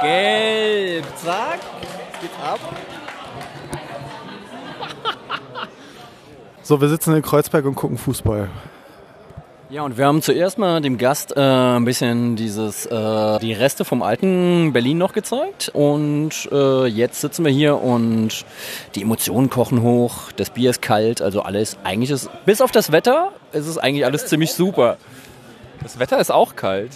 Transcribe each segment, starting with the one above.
Gelb. Zack. Geht's ab. So, wir sitzen in Kreuzberg und gucken Fußball. Ja, und wir haben zuerst mal dem Gast äh, ein bisschen dieses, äh, die Reste vom alten Berlin noch gezeigt. Und äh, jetzt sitzen wir hier und die Emotionen kochen hoch, das Bier ist kalt, also alles, eigentlich ist, bis auf das Wetter, ist es eigentlich alles ziemlich super. Das Wetter ist auch kalt.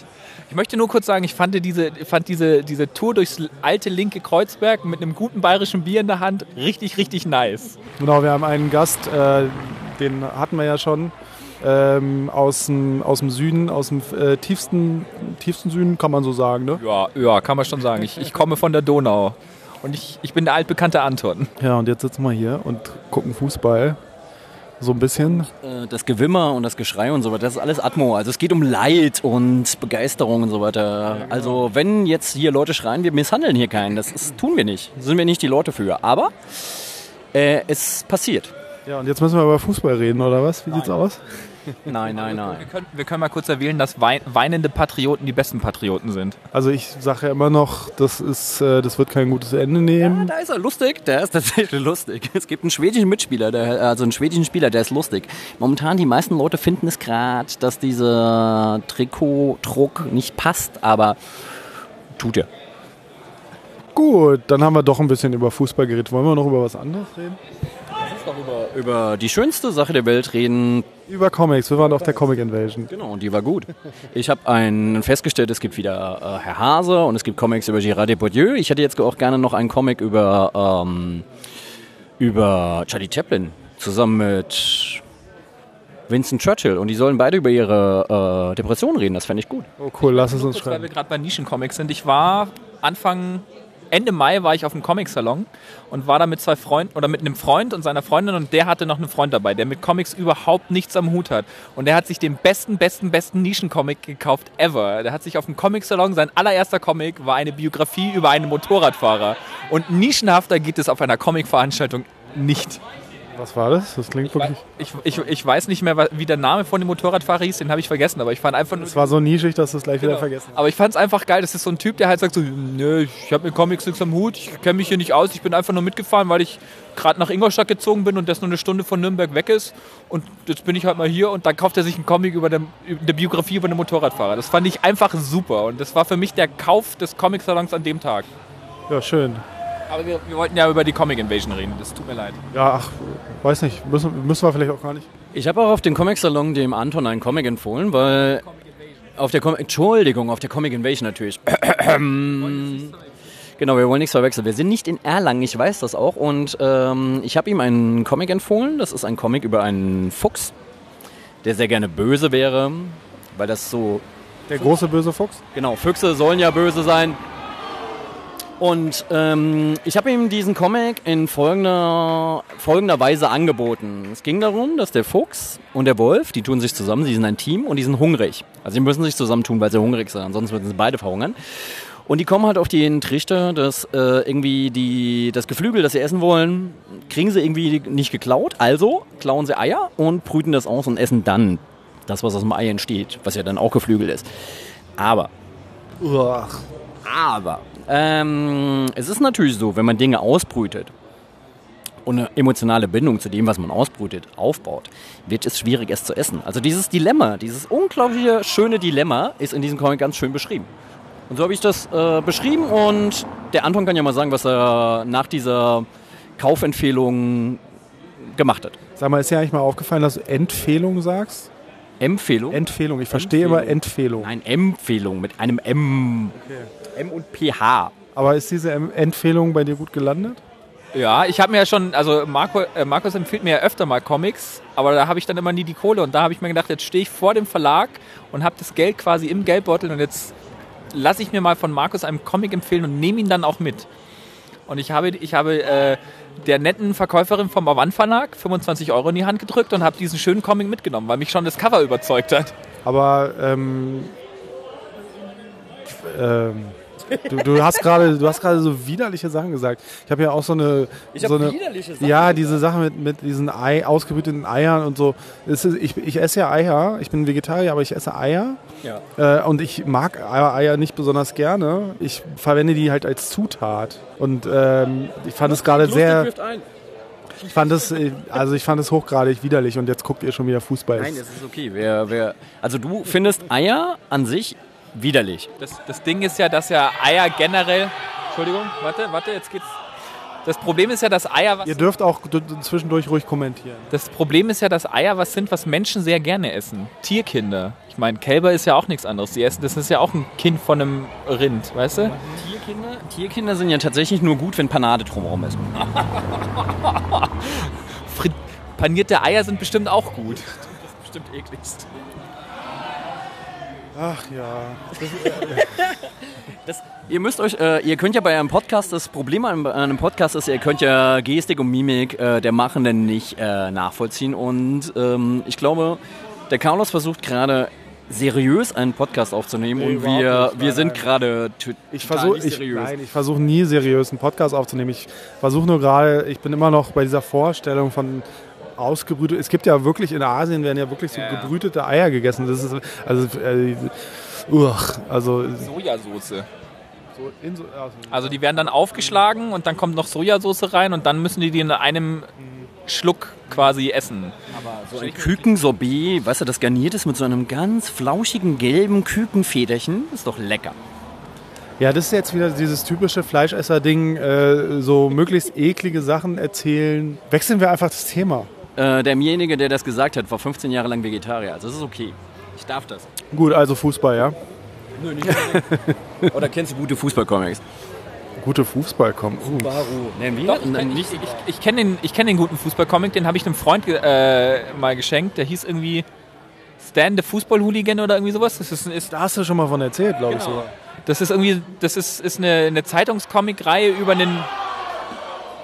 Ich möchte nur kurz sagen, ich fand diese, fand diese, diese Tour durchs alte linke Kreuzberg mit einem guten bayerischen Bier in der Hand richtig, richtig nice. Genau, wir haben einen Gast, äh, den hatten wir ja schon, ähm, aus, dem, aus dem Süden, aus dem äh, tiefsten, tiefsten Süden, kann man so sagen, ne? Ja, ja kann man schon sagen. Ich, ich komme von der Donau. Und ich, ich bin der altbekannte Anton. Ja, und jetzt sitzen wir hier und gucken Fußball. So ein bisschen. Äh, Das Gewimmer und das Geschrei und so weiter, das ist alles Atmo. Also es geht um Leid und Begeisterung und so weiter. Also wenn jetzt hier Leute schreien, wir misshandeln hier keinen, das ist, tun wir nicht. Sind wir nicht die Leute für. Aber äh, es passiert. Ja, und jetzt müssen wir über Fußball reden, oder was? Wie sieht's aus? Nein, nein, Wir nein. können, wir können mal kurz erwähnen, dass wei- weinende Patrioten die besten Patrioten sind. Also ich sage ja immer noch, das, ist, äh, das wird kein gutes Ende nehmen. Da ist er lustig, der ist tatsächlich lustig. Es gibt einen schwedischen Mitspieler, der, also einen schwedischen Spieler, der ist lustig. Momentan, die meisten Leute finden es gerade, dass dieser Trikotdruck nicht passt, aber tut er. Gut, dann haben wir doch ein bisschen über Fußball geredet. Wollen wir noch über was anderes reden? Über, über die schönste Sache der Welt reden. Über Comics. Wir waren auf der Comic Invasion. Genau, und die war gut. Ich habe einen festgestellt, es gibt wieder äh, Herr Hase und es gibt Comics über Gérard Depardieu. Ich hätte jetzt auch gerne noch einen Comic über, ähm, über Charlie Chaplin zusammen mit Winston Churchill. Und die sollen beide über ihre äh, Depression reden. Das fände ich gut. Oh cool, lass es uns Kurz, weil wir schreiben. gerade bei Nischencomics sind. Ich war Anfang, Ende Mai war ich auf einem Comicsalon und war da mit zwei Freunden oder mit einem Freund und seiner Freundin und der hatte noch einen Freund dabei, der mit Comics überhaupt nichts am Hut hat. Und der hat sich den besten, besten, besten Nischencomic gekauft ever. Der hat sich auf dem Comicsalon, sein allererster Comic war eine Biografie über einen Motorradfahrer. Und nischenhafter geht es auf einer Comicveranstaltung nicht. Was war das? Das klingt wirklich... Ich, ich, ich weiß nicht mehr, wie der Name von dem Motorradfahrer hieß, den habe ich vergessen, aber ich fand einfach nur. Es war so nischig, dass du es gleich wieder Genau. vergessen hast. Aber ich fand es einfach geil. Das ist so ein Typ, der halt sagt so, nö, ich habe mit Comics nichts am Hut, ich kenne mich hier nicht aus, ich bin einfach nur mitgefahren, weil ich gerade nach Ingolstadt gezogen bin und das nur eine Stunde von Nürnberg weg ist. Und jetzt bin ich halt mal hier und dann kauft er sich einen Comic über eine, über eine Biografie über einen Motorradfahrer. Das fand ich einfach super und das war für mich der Kauf des Comic-Salons an dem Tag. Ja, schön. Aber wir, wir wollten ja über die Comic Invasion reden, das tut mir leid. Ja, ach, weiß nicht. Müssen, müssen wir vielleicht auch gar nicht. Ich habe auch auf dem Comic-Salon dem Anton einen Comic empfohlen, weil... Auf der Com Entschuldigung, auf der Comic Invasion natürlich. Genau, wir wollen nichts verwechseln. Wir sind nicht in Erlangen, ich weiß das auch. Und ähm, ich habe ihm einen Comic empfohlen. Das ist ein Comic über einen Fuchs, der sehr gerne böse wäre, weil das so Der große böse Fuchs? Genau, Füchse sollen ja böse sein. Und ähm, ich habe ihm diesen Comic in folgender, folgender Weise angeboten. Es ging darum, dass der Fuchs und der Wolf, die tun sich zusammen, sie sind ein Team und die sind hungrig. Also die müssen sich zusammentun, weil sie hungrig sind, ansonsten würden sie beide verhungern. Und die kommen halt auf den Trichter, dass äh, irgendwie die, das Geflügel, das sie essen wollen, kriegen sie irgendwie nicht geklaut. Also klauen sie Eier und brüten das aus und essen dann das, was aus dem Ei entsteht, was ja dann auch Geflügel ist. Aber Uah. aber ähm, es ist natürlich so, wenn man Dinge ausbrütet und eine emotionale Bindung zu dem, was man ausbrütet, aufbaut, wird es schwierig, es zu essen. Also dieses Dilemma, dieses unglaubliche schöne Dilemma ist in diesem Comic ganz schön beschrieben. Und so habe ich das äh, beschrieben und der Anton kann ja mal sagen, was er nach dieser Kaufempfehlung gemacht hat. Sag mal, ist dir eigentlich mal aufgefallen, dass du Empfehlung sagst? Empfehlung? Empfehlung. Ich verstehe immer Empfehlung. Nein, Empfehlung mit einem M. M und PH. Aber ist diese Em- Empfehlung bei dir gut gelandet? Ja, ich habe mir ja schon, also Marco, äh, Markus empfiehlt mir ja öfter mal Comics, aber da habe ich dann immer nie die Kohle und da habe ich mir gedacht, jetzt stehe ich vor dem Verlag und habe das Geld quasi im Geldbeutel und jetzt lasse ich mir mal von Markus einen Comic empfehlen und nehme ihn dann auch mit. Und ich habe, ich habe äh, der netten Verkäuferin vom Avant Verlag 25 Euro in die Hand gedrückt und habe diesen schönen Comic mitgenommen, weil mich schon das Cover überzeugt hat. Aber ähm, ähm, Du, du hast gerade, du hast gerade so widerliche Sachen gesagt. Ich habe ja auch so eine, Ich so hab eine, widerliche Sachen ja, diese Sache mit, mit diesen Ei, ausgebrüteten Eiern und so. Es ist, ich, ich esse ja Eier. Ich bin Vegetarier, aber ich esse Eier. Ja. Äh, und ich mag Eier, nicht besonders gerne. Ich verwende die halt als Zutat. Und ähm, ich fand es gerade sehr, ich fand es, äh, also ich fand es hochgradig widerlich. Und jetzt guckt ihr schon wieder Fußball. Nein, es ist okay. Wer, wer, also du findest Eier an sich widerlich. Das, das Ding ist ja, dass ja Eier generell. Entschuldigung, warte, warte, jetzt geht's. Das Problem ist ja, dass Eier was. ihr dürft auch zwischendurch ruhig kommentieren. Das Problem ist ja, dass Eier was sind, was Menschen sehr gerne essen. Tierkinder. Ich meine, Kälber ist ja auch nichts anderes. Die essen, das ist ja auch ein Kind von einem Rind, weißt du? Tierkinder? Tierkinder sind ja tatsächlich nur gut, wenn Panade drumherum ist. Frit panierte Eier sind bestimmt auch gut. Bestimmt ekligst. Ach ja. Das, ihr müsst euch, äh, ihr könnt ja bei einem Podcast, das Problem an, einem Podcast ist, ihr könnt ja Gestik und Mimik äh, der Machenden nicht äh, nachvollziehen. Und ähm, ich glaube, der Carlos versucht gerade seriös einen Podcast aufzunehmen Nee, und wir, nicht. wir Nein, sind gerade Ich versuche nein, ich versuche nie seriös einen Podcast aufzunehmen. Ich versuche nur gerade, ich bin immer noch bei dieser Vorstellung von ausgebrütet. Es gibt ja wirklich in Asien werden ja wirklich so Ja, gebrütete Eier gegessen. Das ist also äh, uch, also Sojasauce. so in so, also, die werden dann aufgeschlagen und dann kommt noch Sojasauce rein und dann müssen die die in einem Schluck quasi essen. So ein Kükensorbet, weißt du, das garniert ist mit so einem ganz flauschigen gelben Kükenfederchen, ist doch lecker. ja, das ist jetzt wieder dieses typische Fleischesser-Ding, äh, so möglichst eklige Sachen erzählen. Wechseln wir einfach das Thema. Äh, derjenige, der das gesagt hat, war 15 Jahre lang Vegetarier, also das ist okay. Ich darf das. Gut, also Fußball, ja. Nö, nicht Oder kennst du gute Fußballcomics? Gute Fußball kommen. Uh. Nein, wie? Doch, ich, ich, ich, ich kenne den, ich kenn den guten Fußballcomic, den habe ich einem Freund äh, mal geschenkt. Der hieß irgendwie Stan the Fußball-Hooligan oder irgendwie sowas. Das ist, ist, Da hast du schon mal von erzählt, glaube ich so. das ist irgendwie, das ist, ist eine, eine Zeitungscomic-Reihe über einen,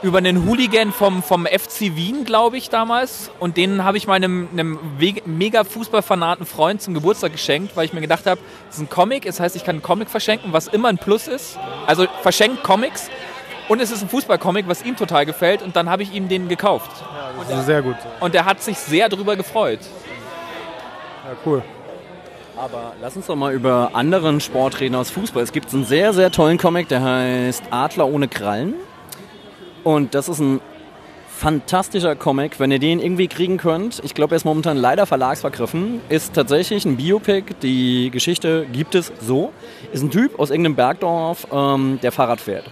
über einen Hooligan vom, vom FC Wien, glaube ich, damals. Und den habe ich meinem einem mega Fußballfanaten Freund zum Geburtstag geschenkt, weil ich mir gedacht habe, das ist ein Comic, das heißt, ich kann einen Comic verschenken, was immer ein Plus ist. Also verschenkt Comics. Und es ist ein Fußballcomic, was ihm total gefällt. Und dann habe ich ihm den gekauft. Das ist sehr gut. Und er hat sich sehr darüber gefreut. Ja, cool. Aber lass uns doch mal über anderen Sport reden aus Fußball. Es gibt einen sehr, sehr tollen Comic, der heißt Adler ohne Krallen. Und das ist ein fantastischer Comic, wenn ihr den irgendwie kriegen könnt. Ich glaube, er ist momentan leider verlagsvergriffen. Ist tatsächlich ein Biopic. Die Geschichte gibt es so. Ist ein Typ aus irgendeinem Bergdorf, ähm, der Fahrrad fährt.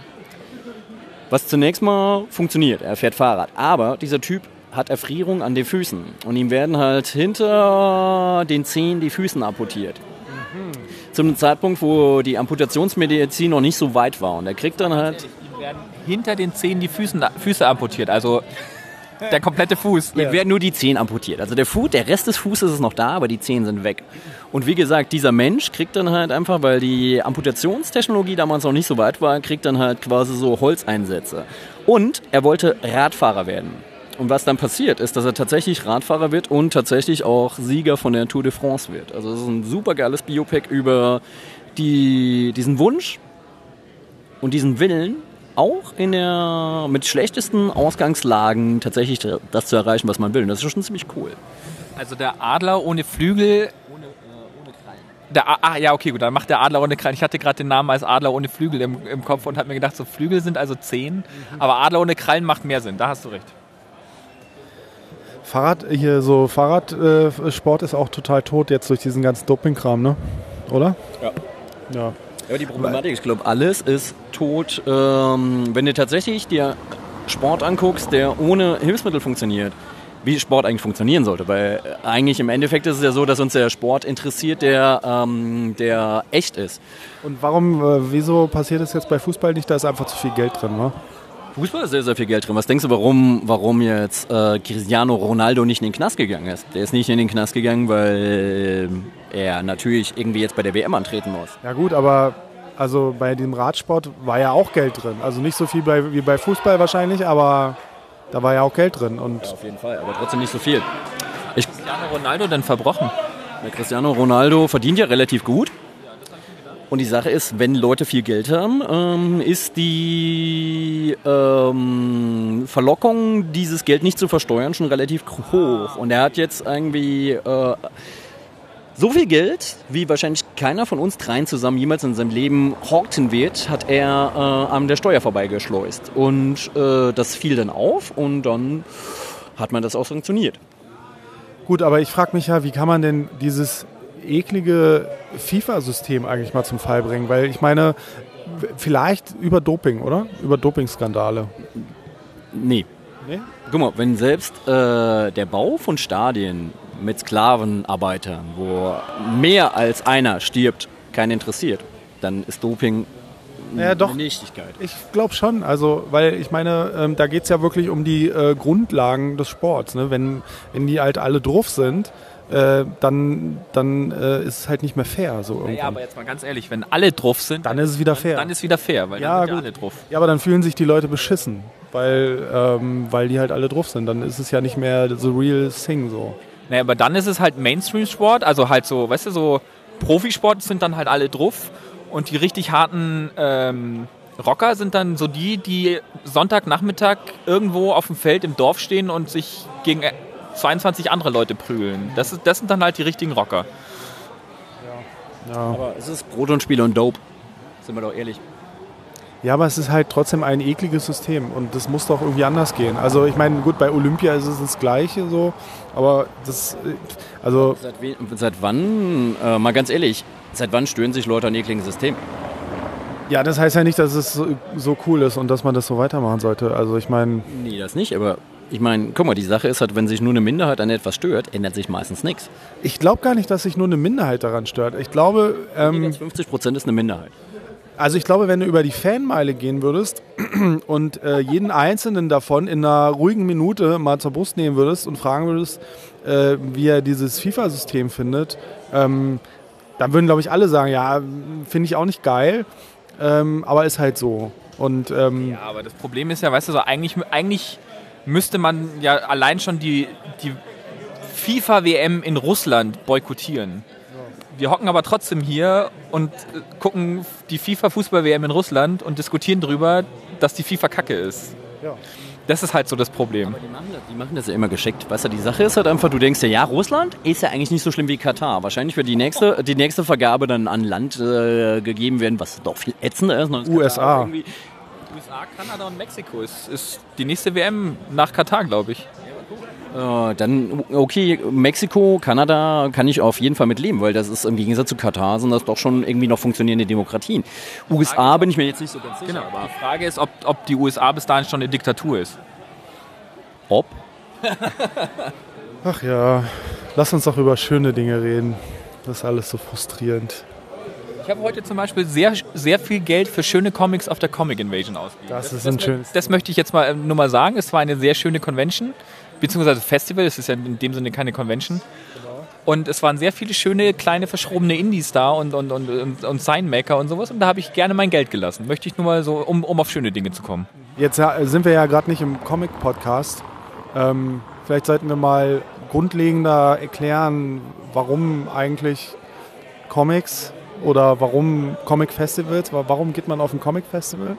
Was zunächst mal funktioniert. Er fährt Fahrrad. Aber dieser Typ hat Erfrierung an den Füßen. Und ihm werden halt hinter den Zehen die Füßen amputiert. Zu einem Zeitpunkt, wo die Amputationsmedizin noch nicht so weit war. Und er kriegt dann halt Ihm werden hinter den Zehen die Füßen, Füße amputiert. Also der komplette Fuß. Hier werden nur die Zehen amputiert. Also der Fuß, der Rest des Fußes ist noch da, aber die Zehen sind weg. Und wie gesagt, dieser Mensch kriegt dann halt einfach, weil die Amputationstechnologie damals noch nicht so weit war, kriegt dann halt quasi so Holzeinsätze. Und er wollte Radfahrer werden. Und was dann passiert, ist, dass er tatsächlich Radfahrer wird und tatsächlich auch Sieger von der Tour de France wird. Also es ist ein super geiles Biopic über die, diesen Wunsch und diesen Willen, auch in der mit schlechtesten Ausgangslagen tatsächlich das zu erreichen, was man will. Und das ist schon ziemlich cool. Also der Adler ohne Flügel. Der, A- ah, ja, okay, gut, dann macht der Adler ohne Krallen. Ich hatte gerade den Namen als Adler ohne Flügel im, im Kopf und habe mir gedacht, so Flügel sind also zehn, aber Adler ohne Krallen macht mehr Sinn, da hast du recht. Fahrrad, hier so Fahrradsport äh, ist auch total tot jetzt durch diesen ganzen Dopingkram, ne? Oder? Ja. Ja. Aber die Problematik, ich glaube, alles ist tot, ähm, wenn du tatsächlich dir Sport anguckst, der ohne Hilfsmittel funktioniert. Wie Sport eigentlich funktionieren sollte, weil äh, eigentlich im Endeffekt ist es ja so, dass uns der Sport interessiert, der, ähm, der echt ist. Und warum, äh, wieso passiert das jetzt bei Fußball nicht? Da ist einfach zu viel Geld drin, wa? Fußball ist sehr, sehr viel Geld drin. Was denkst du, warum, warum jetzt äh, Cristiano Ronaldo nicht in den Knast gegangen ist? Der ist nicht in den Knast gegangen, weil er natürlich irgendwie jetzt bei der WM antreten muss. Ja gut, aber also bei dem Radsport war ja auch Geld drin. Also nicht so viel bei, wie bei Fußball wahrscheinlich, aber da war ja auch Geld drin. Und Auf jeden Fall, aber trotzdem nicht so viel. Cristiano Ronaldo denn verbrochen? Der Cristiano Ronaldo verdient ja relativ gut. Und die Sache ist, wenn Leute viel Geld haben, ähm, ist die ähm, Verlockung, dieses Geld nicht zu versteuern, schon relativ hoch. Und er hat jetzt irgendwie äh, so viel Geld, wie wahrscheinlich keiner von uns dreien zusammen jemals in seinem Leben horten wird, hat er äh, an der Steuer vorbeigeschleust. Und äh, das fiel dann auf und dann hat man das auch sanktioniert. Gut, aber ich frage mich ja, wie kann man denn dieses eklige FIFA-System eigentlich mal zum Fall bringen? Weil ich meine, vielleicht über Doping, oder? Über Dopingskandale. Nee. nee? Guck mal, wenn selbst äh, der Bau von Stadien mit Sklavenarbeitern, wo mehr als einer stirbt, keinen interessiert, dann ist Doping ja, doch. eine Nichtigkeit. Ich glaube schon. Also, weil ich meine, ähm, da geht es ja wirklich um die äh, Grundlagen des Sports. Ne? Wenn, wenn die halt alle drauf sind, äh, dann, dann äh, ist es halt nicht mehr fair. So ja, aber jetzt mal ganz ehrlich, wenn alle drauf sind, dann ist es wieder fair. Dann, dann ist es wieder fair, weil ja, dann sind ja alle drauf. Ja, aber dann fühlen sich die Leute beschissen, weil, ähm, weil die halt alle drauf sind. Dann ist es ja nicht mehr the real thing so. Naja, aber dann ist es halt Mainstream-Sport, also halt so, weißt du, so Profisport sind dann halt alle drauf und die richtig harten ähm, Rocker sind dann so die, die Sonntagnachmittag irgendwo auf dem Feld im Dorf stehen und sich gegen 22 andere Leute prügeln. Das, ist, das sind dann halt die richtigen Rocker. Ja. ja. Aber es ist Brot und Spiel und Dope. Sind wir doch ehrlich. Ja, aber es ist halt trotzdem ein ekliges System und das muss doch irgendwie anders gehen. Also ich meine, gut, bei Olympia ist es das Gleiche so, aber das, also... Seit, seit wann, äh, mal ganz ehrlich, seit wann stören sich Leute an ekligen Systemen? Ja, das heißt ja nicht, dass es so, so cool ist und dass man das so weitermachen sollte. Also ich meine... Nee, das nicht, aber ich meine, guck mal, die Sache ist halt, wenn sich nur eine Minderheit an etwas stört, ändert sich meistens nichts. Ich glaube gar nicht, dass sich nur eine Minderheit daran stört. Ich glaube. Ähm, 50 Prozent ist eine Minderheit. Also ich glaube, wenn du über die Fanmeile gehen würdest und äh, jeden einzelnen davon in einer ruhigen Minute mal zur Brust nehmen würdest und fragen würdest, äh, wie er dieses FIFA-System findet, ähm, dann würden, glaube ich, alle sagen, ja, finde ich auch nicht geil, ähm, aber ist halt so. Und, ähm, ja, aber das Problem ist ja, weißt du, so eigentlich, eigentlich müsste man ja allein schon die, die FIFA-WM in Russland boykottieren. Wir hocken aber trotzdem hier und gucken die FIFA-Fußball-WM in Russland und diskutieren darüber, dass die FIFA kacke ist. Ja. Das ist halt so das Problem. Aber die machen, das, die machen das ja immer geschickt. Weißt du, die Sache ist halt einfach, du denkst ja, ja, Russland ist ja eigentlich nicht so schlimm wie Katar. Wahrscheinlich wird die nächste, die nächste Vergabe dann an Land äh, gegeben werden, was doch viel ätzender ist. USA. USA, Kanada und Mexiko ist, ist die nächste WM nach Katar, glaube ich. Äh, dann, okay, Mexiko, Kanada kann ich auf jeden Fall mit leben, weil das ist im Gegensatz zu Katar sind das doch schon irgendwie noch funktionierende Demokratien. USA bin ich mir jetzt nicht so ganz sicher. Genau, aber die Frage ist, ob, ob die USA bis dahin schon eine Diktatur ist. Ob? Ach ja, lass uns doch über schöne Dinge reden. Das ist alles so frustrierend. Ich habe heute zum Beispiel sehr, sehr viel Geld für schöne Comics auf der Comic Invasion ausgegeben. Das ist das, ein schönes. Das möchte ich jetzt mal äh, nur mal sagen. Es war eine sehr schöne Convention, beziehungsweise Festival. Es ist ja in dem Sinne keine Convention. Genau. Und es waren sehr viele schöne, kleine, verschrobene Indies da und, und, und, und, und Signmaker und sowas. Und da habe ich gerne mein Geld gelassen. Möchte ich nur mal so, um, um auf schöne Dinge zu kommen. Jetzt sind wir ja gerade nicht im Comic-Podcast. Ähm, vielleicht sollten wir mal grundlegender erklären, warum eigentlich Comics oder warum Comic-Festivals? Warum geht man auf ein Comic-Festival?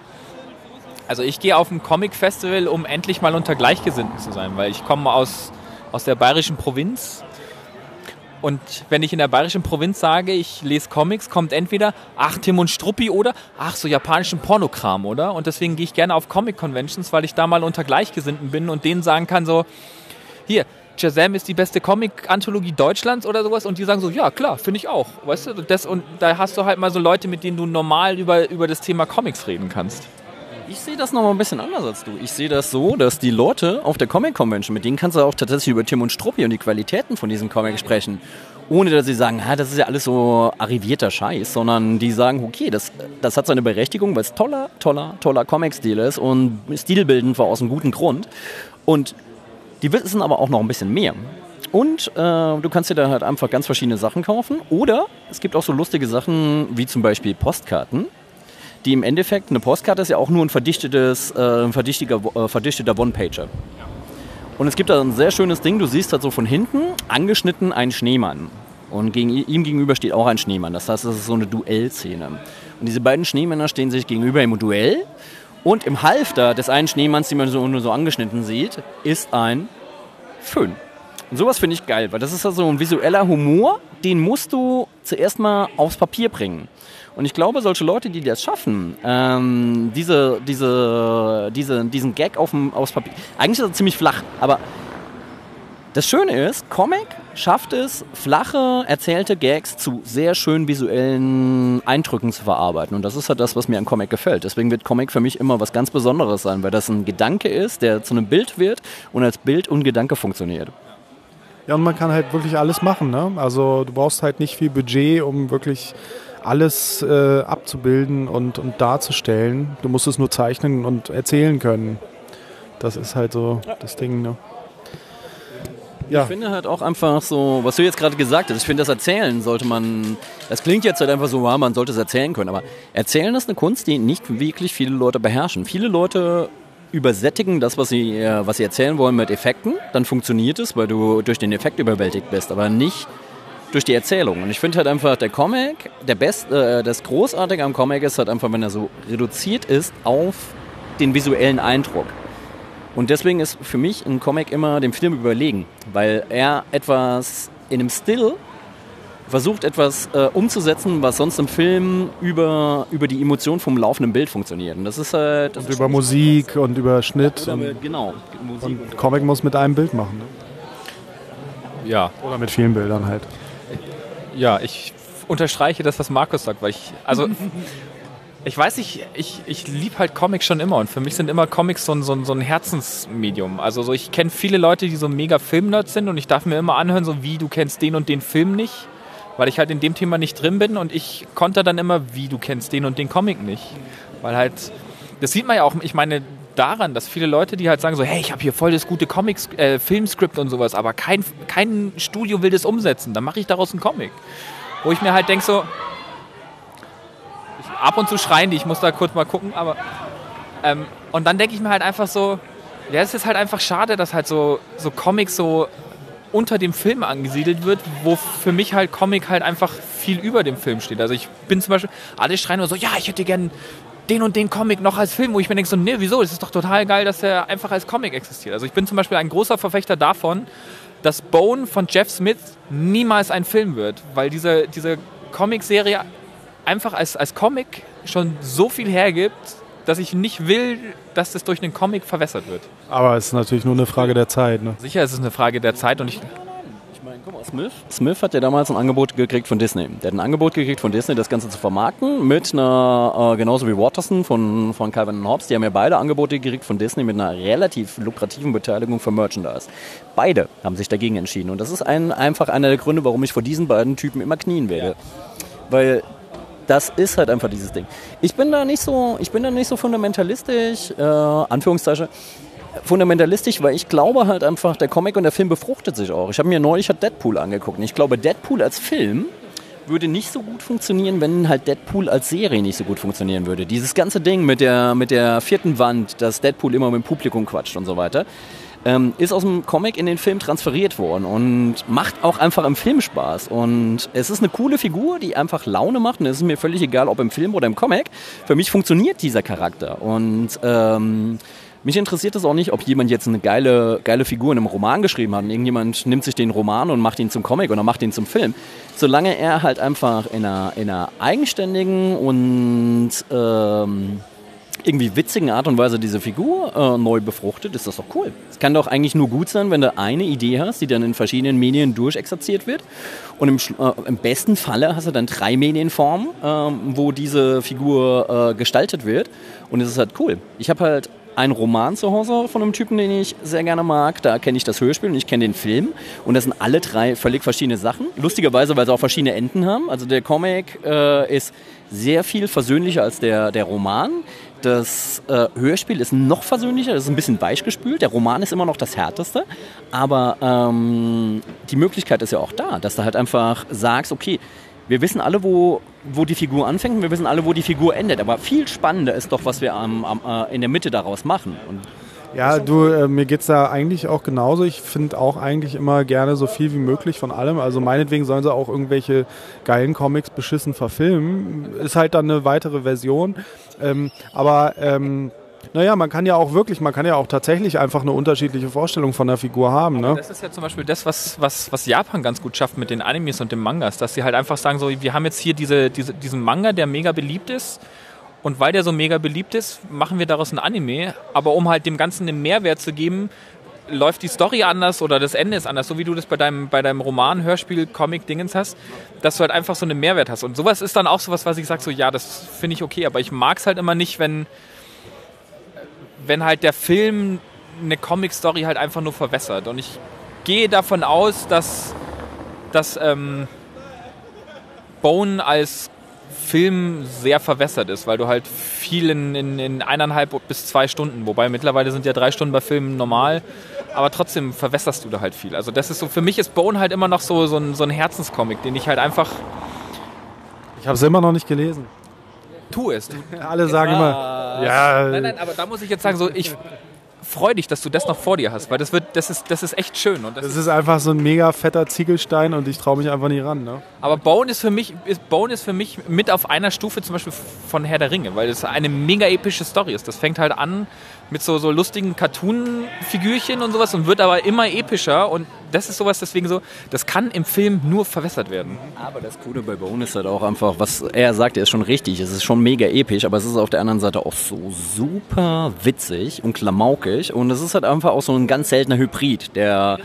Also ich gehe auf ein Comic-Festival, um endlich mal unter Gleichgesinnten zu sein, weil ich komme aus, aus der bayerischen Provinz und wenn ich in der bayerischen Provinz sage, ich lese Comics, kommt entweder, ach, Tim und Struppi oder, ach, so japanischen Pornokram, oder? Und deswegen gehe ich gerne auf Comic-Conventions, weil ich da mal unter Gleichgesinnten bin und denen sagen kann so, hier, Shazam ist die beste Comic-Anthologie Deutschlands oder sowas und die sagen so, ja klar, finde ich auch. Weißt du, das, und da hast du halt mal so Leute, mit denen du normal über, über das Thema Comics reden kannst. Ich sehe das nochmal ein bisschen anders als du. Ich sehe das so, dass die Leute auf der Comic Convention, mit denen kannst du auch tatsächlich über Tim und Struppi und die Qualitäten von diesem Comic sprechen. Ohne dass sie sagen, ha, das ist ja alles so arrivierter Scheiß, sondern die sagen, okay, das, das hat seine Berechtigung, weil es toller, toller, toller Comic-Stil ist und stilbildend war aus einem guten Grund. Und die wissen aber auch noch ein bisschen mehr. Und äh, du kannst dir da halt einfach ganz verschiedene Sachen kaufen. Oder es gibt auch so lustige Sachen wie zum Beispiel Postkarten, die im Endeffekt, eine Postkarte ist ja auch nur ein verdichtetes, äh, verdichteter, äh, verdichteter One-Pager. Und es gibt da ein sehr schönes Ding, du siehst halt so von hinten angeschnitten einen Schneemann. Und gegen, ihm gegenüber steht auch ein Schneemann. Das heißt, das ist so eine Duellszene. Und diese beiden Schneemänner stehen sich gegenüber im Duell. Und im Halfter des einen Schneemanns, den man so, nur so angeschnitten sieht, ist ein Föhn. Und sowas finde ich geil, weil das ist ja so ein visueller Humor, den musst du zuerst mal aufs Papier bringen. Und ich glaube, solche Leute, die das schaffen, ähm, diese, diese, diese, diesen Gag auf dem, aufs Papier, eigentlich ist er ziemlich flach, aber das Schöne ist, Comic schafft es, flache, erzählte Gags zu sehr schön visuellen Eindrücken zu verarbeiten. Und das ist halt das, was mir an Comic gefällt. Deswegen wird Comic für mich immer was ganz Besonderes sein, weil das ein Gedanke ist, der zu einem Bild wird und als Bild und Gedanke funktioniert. Ja, und man kann halt wirklich alles machen. Ne? Also du brauchst halt nicht viel Budget, um wirklich alles äh, abzubilden und, und darzustellen. Du musst es nur zeichnen und erzählen können. Das ist halt so das Ding. Ne? Ja. Ich finde halt auch einfach so, was du jetzt gerade gesagt hast, ich finde das Erzählen sollte man, das klingt jetzt halt einfach so, ja, man sollte es erzählen können, aber Erzählen ist eine Kunst, die nicht wirklich viele Leute beherrschen. Viele Leute übersättigen das, was sie, äh, was sie erzählen wollen, mit Effekten, dann funktioniert es, weil du durch den Effekt überwältigt bist, aber nicht durch die Erzählung. Und ich finde halt einfach, der Comic, der Best, äh, das Großartige am Comic ist halt einfach, wenn er so reduziert ist auf den visuellen Eindruck. Und deswegen ist für mich ein Comic immer dem Film überlegen, weil er etwas in einem Still versucht, etwas äh, umzusetzen, was sonst im Film über, über die Emotion vom laufenden Bild funktioniert. Und das ist halt. Das und ist über Musik und über Schnitt. Und, und, genau. Musik und, und Comic muss mit einem Bild machen. Ne? Ja. Oder mit vielen Bildern halt. Ja, ich unterstreiche das, was Markus sagt, weil ich. Also. Ich weiß nicht, ich, ich liebe halt Comics schon immer und für mich sind immer Comics so ein, so ein, so ein Herzensmedium. Also so, ich kenne viele Leute, die so mega Filmnerds sind und ich darf mir immer anhören, so wie du kennst den und den Film nicht, weil ich halt in dem Thema nicht drin bin und ich konnte dann immer, wie du kennst den und den Comic nicht. Weil halt, das sieht man ja auch, ich meine, daran, dass viele Leute, die halt sagen so, hey, ich habe hier voll das gute Comics, äh, Filmskript und sowas, aber kein, kein Studio will das umsetzen, dann mache ich daraus einen Comic. Wo ich mir halt denke so, ab und zu schreien die, ich muss da kurz mal gucken, aber. Ähm, und dann denke ich mir halt einfach so, ja, es ist halt einfach schade, dass halt so, so Comics so unter dem Film angesiedelt wird, wo für mich halt Comic halt einfach viel über dem Film steht. Also ich bin zum Beispiel, alle schreien nur so, ja, ich hätte gern den und den Comic noch als Film, wo ich mir denke so, nee, wieso? Es ist doch total geil, dass er einfach als Comic existiert. Also ich bin zum Beispiel ein großer Verfechter davon, dass Bone von Jeff Smith niemals ein Film wird, weil diese, diese Comic-Serie einfach als, als Comic schon so viel hergibt, dass ich nicht will, dass das durch einen Comic verwässert wird. Aber es ist natürlich nur eine Frage der Zeit. Ne? Sicher ist es eine Frage der Zeit und ich. Ich meine, guck mal, Smith. Smith hat ja damals ein Angebot gekriegt von Disney. Der hat ein Angebot gekriegt von Disney, das Ganze zu vermarkten, mit einer, äh, genauso wie Watterson von, von Calvin Hobbes, die haben ja beide Angebote gekriegt von Disney mit einer relativ lukrativen Beteiligung für Merchandise. Beide haben sich dagegen entschieden. Und das ist ein, einfach einer der Gründe, warum ich vor diesen beiden Typen immer knien werde. Ja. Weil das ist halt einfach dieses Ding. Ich bin da nicht so, ich bin da nicht so fundamentalistisch, äh, Anführungszeichen, fundamentalistisch, weil ich glaube halt einfach, der Comic und der Film befruchtet sich auch. Ich habe mir neulich halt Deadpool angeguckt und ich glaube, Deadpool als Film würde nicht so gut funktionieren, wenn halt Deadpool als Serie nicht so gut funktionieren würde. Dieses ganze Ding mit der, mit der vierten Wand, dass Deadpool immer mit dem Publikum quatscht und so weiter ähm, ist aus dem Comic in den Film transferiert worden und macht auch einfach im Film Spaß. Und es ist eine coole Figur, die einfach Laune macht. Und es ist mir völlig egal, ob im Film oder im Comic. Für mich funktioniert dieser Charakter. Und ähm, mich interessiert es auch nicht, ob jemand jetzt eine geile, geile Figur in einem Roman geschrieben hat. Und irgendjemand nimmt sich den Roman und macht ihn zum Comic oder macht ihn zum Film. Solange er halt einfach in einer, in einer eigenständigen und ähm, irgendwie witzigen Art und Weise diese Figur äh, neu befruchtet, ist das doch cool. Es kann doch eigentlich nur gut sein, wenn du eine Idee hast, die dann in verschiedenen Medien durchexerziert wird. Und im, äh, im besten Falle hast du dann drei Medienformen, äh, wo diese Figur äh, gestaltet wird. Und es ist halt cool. Ich habe halt einen Roman zu Hause von einem Typen, den ich sehr gerne mag. Da kenne ich das Hörspiel und ich kenne den Film. Und das sind alle drei völlig verschiedene Sachen. Lustigerweise, weil sie auch verschiedene Enden haben. Also der Comic äh, ist sehr viel versöhnlicher als der, der Roman. Das äh, Hörspiel ist noch versöhnlicher, das ist ein bisschen weichgespült. Der Roman ist immer noch das härteste. Aber ähm, die Möglichkeit ist ja auch da, dass du halt einfach sagst, okay, wir wissen alle, wo, wo die Figur anfängt und wir wissen alle, wo die Figur endet. Aber viel spannender ist doch, was wir am, am, äh, in der Mitte daraus machen. Und Ja, du, äh, mir geht es da eigentlich auch genauso. Ich finde auch eigentlich immer gerne so viel wie möglich von allem. Also meinetwegen sollen sie auch irgendwelche geilen Comics beschissen verfilmen. Ist halt dann eine weitere Version. Ähm, aber ähm, naja, man kann ja auch wirklich, man kann ja auch tatsächlich einfach eine unterschiedliche Vorstellung von der Figur haben. Ne? Das ist ja zum Beispiel das, was, was, was Japan ganz gut schafft mit den Animes und den Mangas, dass sie halt einfach sagen, so, wir haben jetzt hier diese, diese, diesen Manga, der mega beliebt ist. Und weil der so mega beliebt ist, machen wir daraus ein Anime. Aber um halt dem Ganzen einen Mehrwert zu geben, läuft die Story anders oder das Ende ist anders, so wie du das bei deinem, bei deinem Roman, Hörspiel, Comic, Dingens hast, dass du halt einfach so einen Mehrwert hast. Und sowas ist dann auch sowas, was ich sage, so ja, das finde ich okay, aber ich mag es halt immer nicht, wenn, wenn halt der Film eine Comic-Story halt einfach nur verwässert. Und ich gehe davon aus, dass, dass ähm, Bone als Film sehr verwässert ist, weil du halt viel in, in, in, eineinhalb bis zwei Stunden, wobei mittlerweile sind ja drei Stunden bei Filmen normal, aber trotzdem verwässerst du da halt viel. Also das ist so, für mich ist Bone halt immer noch so, so, ein, so ein Herzenscomic, den ich halt einfach... Ich habe es immer noch nicht gelesen tu es. Alle sagen immer, ja. Nein, nein, aber da muss ich jetzt sagen, so ich freue dich, dass du das noch vor dir hast, weil das wird, das ist, das ist echt schön. Und das, das ist, einfach so ein mega fetter Ziegelstein und ich traue mich einfach nie ran. Ne? Aber Bone ist für mich, ist, Bone ist für mich mit auf einer Stufe zum Beispiel von Herr der Ringe, weil es eine mega epische Story ist. Das fängt halt an mit so, so lustigen Cartoon-Figürchen und sowas und wird aber immer epischer und das ist sowas deswegen so, das kann im Film nur verwässert werden. Aber das Coole bei Bone ist halt auch einfach, was er sagt, er ist schon richtig, es ist schon mega episch, aber es ist auf der anderen Seite auch so super witzig und klamaukig und es ist halt einfach auch so ein ganz seltener Hybrid, der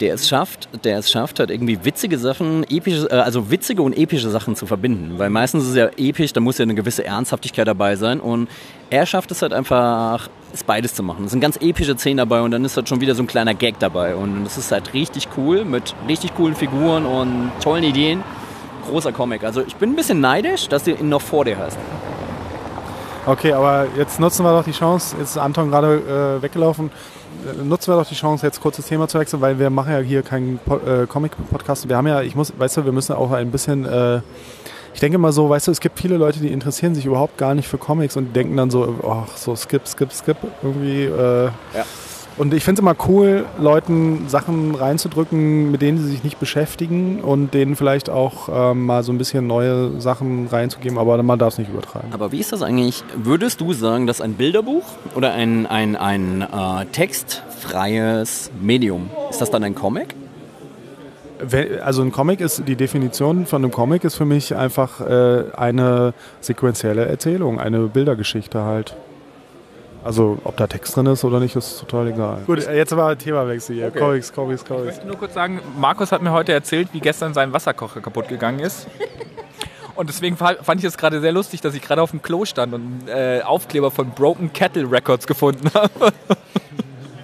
der es schafft, der es schafft, halt irgendwie witzige Sachen, epische, äh, also witzige und epische Sachen zu verbinden. Weil meistens ist es ja episch, da muss ja eine gewisse Ernsthaftigkeit dabei sein. Und er schafft es halt einfach, es beides zu machen. Es sind ganz epische Szenen dabei und dann ist halt schon wieder so ein kleiner Gag dabei. Und das ist halt richtig cool mit richtig coolen Figuren und tollen Ideen. Großer Comic. Also ich bin ein bisschen neidisch, dass du ihn noch vor dir hast. Okay, aber jetzt nutzen wir doch die Chance. Jetzt ist Anton gerade äh, weggelaufen nutzen wir doch die Chance, jetzt kurz das Thema zu wechseln, weil wir machen ja hier keinen po äh, Comic-Podcast. Wir haben ja, ich muss, weißt du, wir müssen auch ein bisschen, äh, ich denke mal so, weißt du, es gibt viele Leute, die interessieren sich überhaupt gar nicht für Comics und denken dann so, ach, so skip, skip, skip, irgendwie. Äh, ja. Und ich finde es immer cool, Leuten Sachen reinzudrücken, mit denen sie sich nicht beschäftigen und denen vielleicht auch ähm, mal so ein bisschen neue Sachen reinzugeben, aber man darf es nicht übertreiben. Aber wie ist das eigentlich? Würdest du sagen, dass ein Bilderbuch oder ein, ein, ein äh, textfreies Medium, ist das dann ein Comic? Also ein Comic ist, die Definition von einem Comic ist für mich einfach äh, eine sequenzielle Erzählung, eine Bildergeschichte halt. Also ob da Text drin ist oder nicht, ist total egal. Gut, jetzt aber Themawechsel hier. Okay. Comics, Comics, Comics. Ich möchte nur kurz sagen, Markus hat mir heute erzählt, wie gestern sein Wasserkocher kaputt gegangen ist. Und deswegen fand ich es gerade sehr lustig, dass ich gerade auf dem Klo stand und äh, Aufkleber von Broken Kettle Records gefunden habe.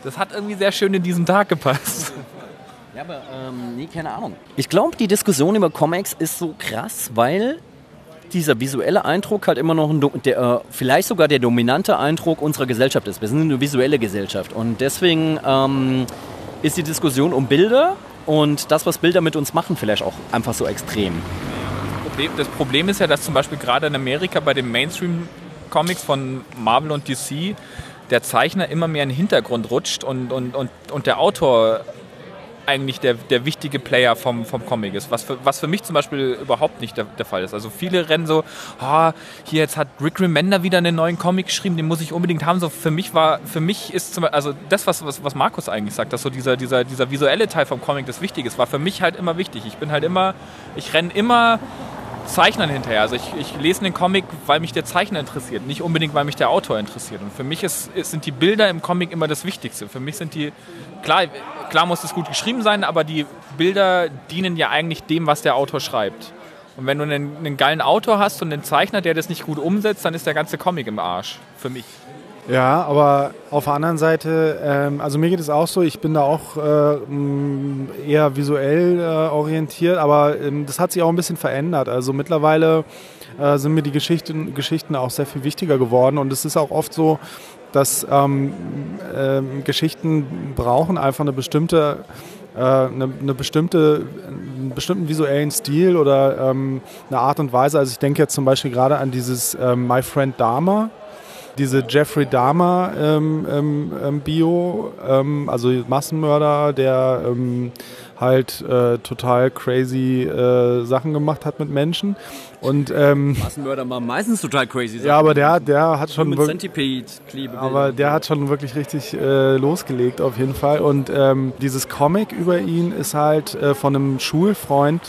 Das hat irgendwie sehr schön in diesen Tag gepasst. Ja, aber ähm, nee, keine Ahnung. Ich glaube, die Diskussion über Comics ist so krass, weil dieser visuelle Eindruck halt immer noch ein, der, äh, vielleicht sogar der dominante Eindruck unserer Gesellschaft ist. Wir sind eine visuelle Gesellschaft und deswegen ähm, ist die Diskussion um Bilder und das, was Bilder mit uns machen, vielleicht auch einfach so extrem. Das Problem ist ja, dass zum Beispiel gerade in Amerika bei den Mainstream-Comics von Marvel und DC der Zeichner immer mehr in den Hintergrund rutscht und, und, und, und der Autor eigentlich der, der wichtige Player vom, vom Comic ist. Was für, was für mich zum Beispiel überhaupt nicht der, der Fall ist. Also viele rennen so, oh, hier jetzt hat Rick Remender wieder einen neuen Comic geschrieben, den muss ich unbedingt haben. So für mich war, für mich ist zum Beispiel, also das, was, was, was Markus eigentlich sagt, dass so dieser, dieser, dieser visuelle Teil vom Comic das Wichtige ist, war für mich halt immer wichtig. Ich bin halt immer, ich renne immer Zeichnern hinterher. Also ich, ich lese einen Comic, weil mich der Zeichner interessiert, nicht unbedingt, weil mich der Autor interessiert. Und für mich ist, ist, sind die Bilder im Comic immer das Wichtigste. Für mich sind die, klar, klar muss es gut geschrieben sein, aber die Bilder dienen ja eigentlich dem, was der Autor schreibt. Und wenn du einen, einen geilen Autor hast und einen Zeichner, der das nicht gut umsetzt, dann ist der ganze Comic im Arsch. Für mich. Ja, aber auf der anderen Seite, ähm, also mir geht es auch so, ich bin da auch äh, eher visuell äh, orientiert, aber ähm, das hat sich auch ein bisschen verändert. Also mittlerweile äh, sind mir die Geschichten, Geschichten auch sehr viel wichtiger geworden und es ist auch oft so, dass ähm, ähm Geschichten brauchen einfach eine bestimmte äh, eine, eine, bestimmte, einen bestimmten visuellen Stil oder ähm, eine Art und Weise. Also ich denke jetzt zum Beispiel gerade an dieses ähm, My Friend Dharma diese Jeffrey Dahmer ähm, ähm, ähm Bio, ähm, also Massenmörder, der halt äh, total crazy äh, Sachen gemacht hat mit Menschen. Und, ähm, Massenmörder machen meistens total crazy Sachen. Ja, aber der, der hat schon wirklich, aber der hat schon wirklich richtig äh, losgelegt auf jeden Fall. Und ähm, dieses Comic über ihn ist halt äh, von einem Schulfreund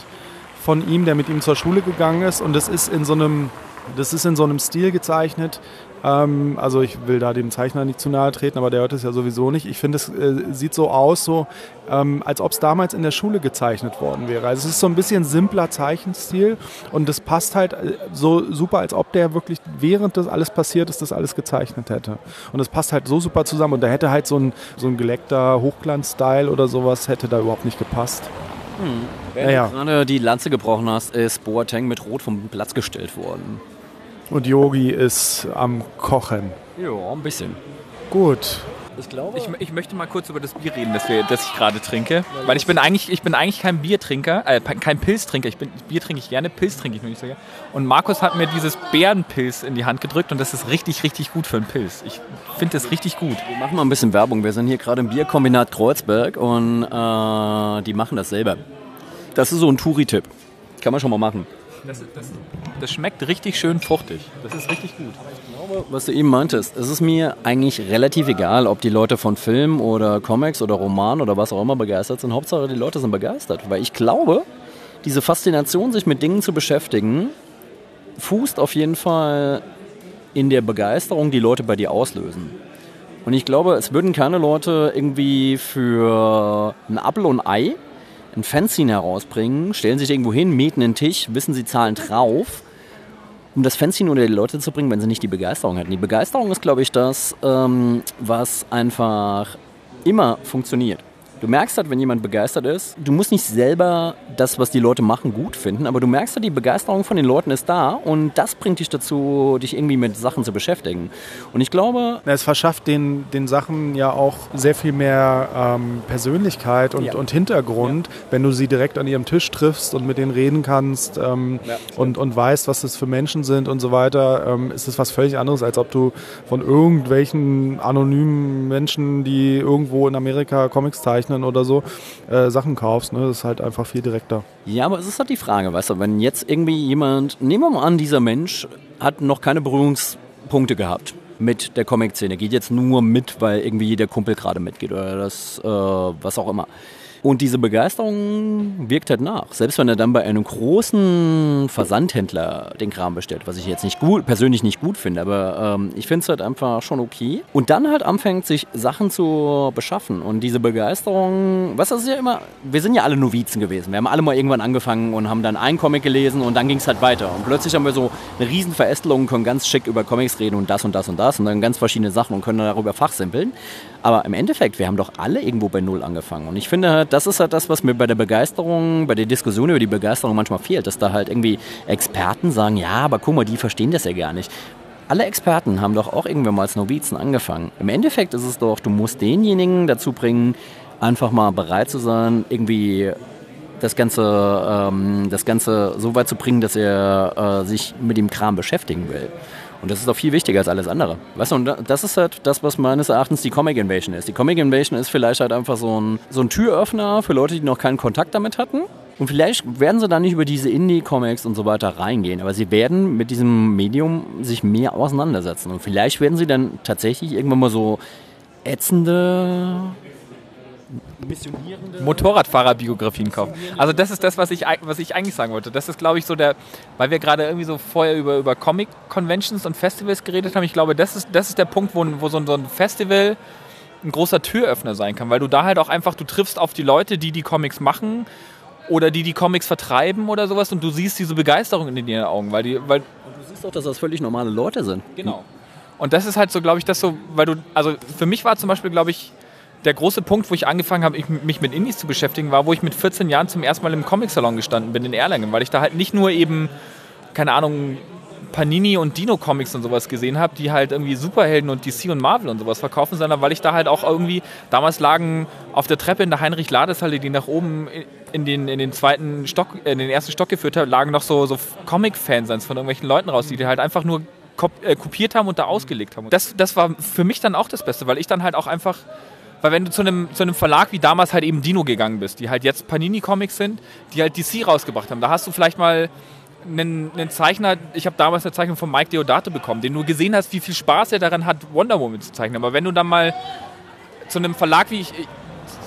von ihm, der mit ihm zur Schule gegangen ist. Und das ist in so einem, das ist in so einem Stil gezeichnet, ähm, also ich will da dem Zeichner nicht zu nahe treten, aber der hört es ja sowieso nicht. Ich finde, es äh, sieht so aus, so, ähm, als ob es damals in der Schule gezeichnet worden wäre. Also es ist so ein bisschen simpler Zeichenstil und das passt halt äh, so super, als ob der wirklich während das alles passiert ist, das alles gezeichnet hätte. Und es passt halt so super zusammen und da hätte halt so ein, so ein geleckter Hochglanz-Style oder sowas hätte da überhaupt nicht gepasst. Hm. Wenn ja, du gerade die Lanze gebrochen hast, ist Boateng mit Rot vom Platz gestellt worden. Und Yogi ist am Kochen. Ja, ein bisschen. Gut. Ich glaube. Ich, ich, möchte mal kurz über das Bier reden, das, wir, das ich gerade trinke. Weil ich bin eigentlich, ich bin eigentlich kein Biertrinker, äh, kein Pilztrinker. Ich bin, Bier trinke ich gerne, Pilz trinke ich nur nicht so gerne. Und Markus hat mir dieses Bärenpilz in die Hand gedrückt und das ist richtig, richtig gut für einen Pilz. Ich finde das richtig gut. Wir machen mal ein bisschen Werbung. Wir sind hier gerade im Bierkombinat Kreuzberg und äh, die machen das selber. Das ist so ein Touri-Tipp. Kann man schon mal machen. Das, das, das, schmeckt richtig schön fruchtig. Das ist richtig gut. Ich glaube, was du eben meintest, es ist mir eigentlich relativ egal, ob die Leute von Film oder Comics oder Roman oder was auch immer begeistert sind. Hauptsache, die Leute sind begeistert. Weil ich glaube, diese Faszination, sich mit Dingen zu beschäftigen, fußt auf jeden Fall in der Begeisterung, die Leute bei dir auslösen. Und ich glaube, es würden keine Leute irgendwie für ein Apfel und Ei ein Fanzine herausbringen, stellen sich irgendwo hin, mieten einen Tisch, wissen, sie zahlen drauf, um das Fanzine unter die Leute zu bringen, wenn sie nicht die Begeisterung hätten. Die Begeisterung ist, glaube ich, das, ähm, was einfach immer funktioniert. Du merkst halt, wenn jemand begeistert ist, du musst nicht selber das, was die Leute machen, gut finden, aber du merkst halt, die Begeisterung von den Leuten ist da und das bringt dich dazu, dich irgendwie mit Sachen zu beschäftigen. Und ich glaube... Es verschafft den, den Sachen ja auch sehr viel mehr ähm, Persönlichkeit und, ja. und Hintergrund, ja. wenn du sie direkt an ihrem Tisch triffst und mit denen reden kannst ähm, ja, und, und weißt, was das für Menschen sind und so weiter, ähm, ist es was völlig anderes, als ob du von irgendwelchen anonymen Menschen, die irgendwo in Amerika Comics zeichnen, Rechnen oder so äh, Sachen kaufst. Ne? Das ist halt einfach viel direkter. Ja, aber es ist halt die Frage, weißt du, wenn jetzt irgendwie jemand, nehmen wir mal an, dieser Mensch hat noch keine Berührungspunkte gehabt mit der Comic-Szene, geht jetzt nur mit, weil irgendwie der Kumpel gerade mitgeht oder das, äh, was auch immer. Und diese Begeisterung wirkt halt nach. Selbst wenn er dann bei einem großen Versandhändler den Kram bestellt, was ich jetzt nicht gut, persönlich nicht gut finde, aber ähm, ich finde es halt einfach schon okay. Und dann halt anfängt, sich Sachen zu beschaffen. Und diese Begeisterung, was das ist ja immer, wir sind ja alle Novizen gewesen. Wir haben alle mal irgendwann angefangen und haben dann einen Comic gelesen und dann ging es halt weiter. Und plötzlich haben wir so eine riesen Verästelung und können ganz schick über Comics reden und das und das und das und dann ganz verschiedene Sachen und können darüber fachsimpeln. Aber im Endeffekt, wir haben doch alle irgendwo bei Null angefangen. Und ich finde halt, das ist halt das, was mir bei der Begeisterung, bei der Diskussion über die Begeisterung manchmal fehlt, dass da halt irgendwie Experten sagen, ja, aber guck mal, die verstehen das ja gar nicht. Alle Experten haben doch auch irgendwann mal als Novizen angefangen. Im Endeffekt ist es doch, du musst denjenigen dazu bringen, einfach mal bereit zu sein, irgendwie das Ganze, ähm, das Ganze so weit zu bringen, dass er äh, sich mit dem Kram beschäftigen will. Und das ist doch viel wichtiger als alles andere. Weißt du, und das ist halt das, was meines Erachtens die Comic Invasion ist. Die Comic Invasion ist vielleicht halt einfach so ein, so ein Türöffner für Leute, die noch keinen Kontakt damit hatten. Und vielleicht werden sie dann nicht über diese Indie-Comics und so weiter reingehen, aber sie werden mit diesem Medium sich mehr auseinandersetzen. Und vielleicht werden sie dann tatsächlich irgendwann mal so ätzende Motorradfahrerbiografien kaufen. Also das ist das, was ich, was ich eigentlich sagen wollte. Das ist, glaube ich, so der, weil wir gerade irgendwie so vorher über, über Comic-Conventions und Festivals geredet haben. Ich glaube, das ist, das ist der Punkt, wo, wo so, ein, so ein Festival ein großer Türöffner sein kann, weil du da halt auch einfach, du triffst auf die Leute, die die Comics machen oder die die Comics vertreiben oder sowas und du siehst diese Begeisterung in ihren Augen, weil die, weil und du siehst auch, dass das völlig normale Leute sind. Genau. Und das ist halt so, glaube ich, das so, weil du, also für mich war zum Beispiel, glaube ich, der große Punkt, wo ich angefangen habe, mich mit Indies zu beschäftigen, war, wo ich mit 14 Jahren zum ersten Mal im Comic-Salon gestanden bin in Erlangen, weil ich da halt nicht nur eben, keine Ahnung, Panini und Dino-Comics und sowas gesehen habe, die halt irgendwie Superhelden und DC und Marvel und sowas verkaufen, sondern weil ich da halt auch irgendwie, damals lagen auf der Treppe in der Heinrich-Ladeshalle, die nach oben in den, in den zweiten Stock, in den ersten Stock geführt hat, lagen noch so, so Comic-Fans von irgendwelchen Leuten raus, die halt einfach nur äh, kopiert haben und da ausgelegt haben. Das, das war für mich dann auch das Beste, weil ich dann halt auch einfach weil wenn du zu einem, zu einem Verlag wie damals halt eben Dino gegangen bist, die halt jetzt Panini Comics sind, die halt DC rausgebracht haben, da hast du vielleicht mal einen, einen Zeichner, ich habe damals eine Zeichnung von Mike Deodato bekommen, den du gesehen hast, wie viel Spaß er daran hat, Wonder Woman zu zeichnen. Aber wenn du dann mal zu einem Verlag wie ich,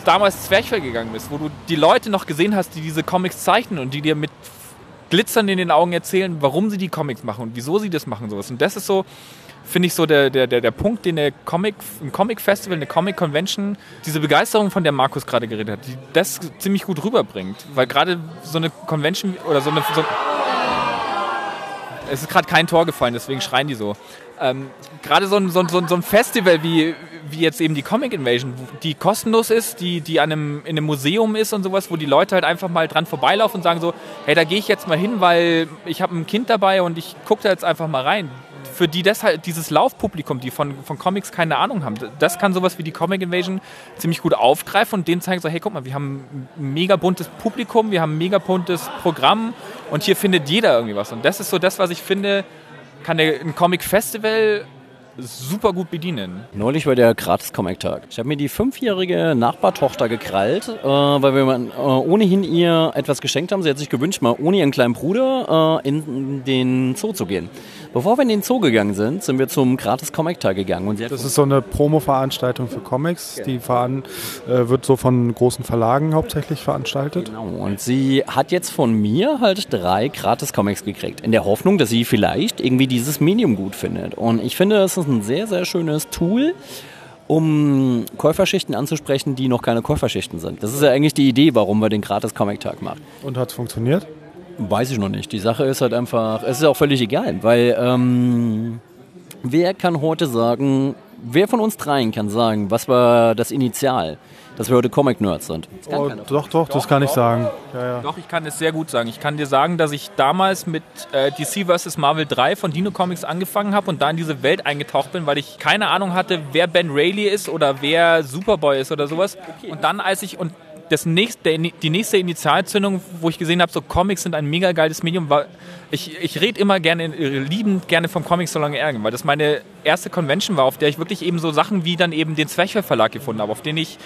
damals Zwerchfell gegangen bist, wo du die Leute noch gesehen hast, die diese Comics zeichnen und die dir mit Glitzern in den Augen erzählen, warum sie die Comics machen und wieso sie das machen. Sowas. Und das ist so, finde ich so der, der, der, der Punkt, den der Comic, ein Comic Festival, eine Comic Convention, diese Begeisterung, von der Markus gerade geredet hat, die das ziemlich gut rüberbringt. Weil gerade so eine Convention oder so eine. So es ist gerade kein Tor gefallen, deswegen schreien die so. Ähm, gerade so ein, so, so ein Festival wie, wie jetzt eben die Comic Invasion, die kostenlos ist, die, die an einem, in einem Museum ist und sowas, wo die Leute halt einfach mal dran vorbeilaufen und sagen so, hey, da gehe ich jetzt mal hin, weil ich habe ein Kind dabei und ich gucke da jetzt einfach mal rein für die das halt, dieses Laufpublikum, die von, von Comics keine Ahnung haben, das kann sowas wie die Comic Invasion ziemlich gut aufgreifen und denen zeigen so, hey, guck mal, wir haben ein mega buntes Publikum, wir haben ein mega buntes Programm und hier findet jeder irgendwie was. Und das ist so das, was ich finde, kann der, ein Comic-Festival super gut bedienen. Neulich war der Gratis-Comic-Tag. Ich habe mir die fünfjährige Nachbartochter gekrallt, äh, weil wir äh, ohnehin ihr etwas geschenkt haben. Sie hat sich gewünscht, mal ohne ihren kleinen Bruder äh, in den Zoo zu gehen. Bevor wir in den Zoo gegangen sind, sind wir zum gratis Comic Tag gegangen. Und das ist so eine Promo-Veranstaltung für Comics. Die veran äh, wird so von großen Verlagen hauptsächlich veranstaltet. Genau. Und sie hat jetzt von mir halt drei gratis Comics gekriegt. In der Hoffnung, dass sie vielleicht irgendwie dieses Medium gut findet. Und ich finde, es ist ein sehr, sehr schönes Tool um Käuferschichten anzusprechen, die noch keine Käuferschichten sind. Das ist ja eigentlich die Idee, warum wir den gratis Comic Tag machen. Und hat es funktioniert? Weiß ich noch nicht. Die Sache ist halt einfach, es ist auch völlig egal, weil ähm, wer kann heute sagen, wer von uns dreien kann sagen, was war das Initial, dass wir heute Comic-Nerds sind? Oh, doch, doch, das kann ich sagen. Ja, ja. Doch, ich kann es sehr gut sagen. Ich kann dir sagen, dass ich damals mit äh, DC vs. Marvel 3 von Dino Comics angefangen habe und da in diese Welt eingetaucht bin, weil ich keine Ahnung hatte, wer Ben Rayleigh ist oder wer Superboy ist oder sowas. Okay. Und dann, als ich, und das nächste, die nächste Initialzündung, wo ich gesehen habe, so Comics sind ein mega geiles Medium, war, ich, ich rede immer gerne, liebend gerne vom Comics so lange ärgern, weil das meine erste Convention war, auf der ich wirklich eben so Sachen wie dann eben den Zwerchfell Verlag gefunden habe, auf den ich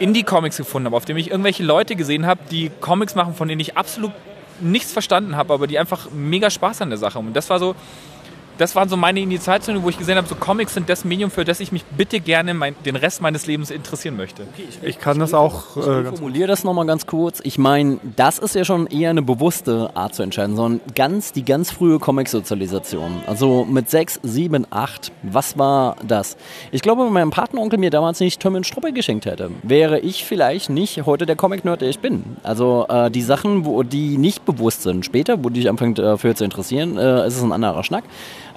Indie-Comics gefunden habe, auf dem ich irgendwelche Leute gesehen habe, die Comics machen, von denen ich absolut nichts verstanden habe, aber die einfach mega Spaß an der Sache haben. Und das war so, das waren so meine Initialzündungen, wo ich gesehen habe, so Comics sind das Medium, für das ich mich bitte gerne mein, den Rest meines Lebens interessieren möchte. Okay, ich, ich, kann das auch. Äh, ich formuliere das nochmal ganz kurz. Ich meine, das ist ja schon eher eine bewusste Art zu entscheiden, sondern ganz die ganz frühe Comic-Sozialisation. Also mit sechs, sieben, acht. Was war das? Ich glaube, wenn mein Patenonkel mir damals nicht Tom und Struppe geschenkt hätte, wäre ich vielleicht nicht heute der Comic-Nerd, der ich bin. Also äh, die Sachen, wo die nicht bewusst sind. Später, wo dich anfängt dafür zu interessieren, äh, ist es ein anderer Schnack.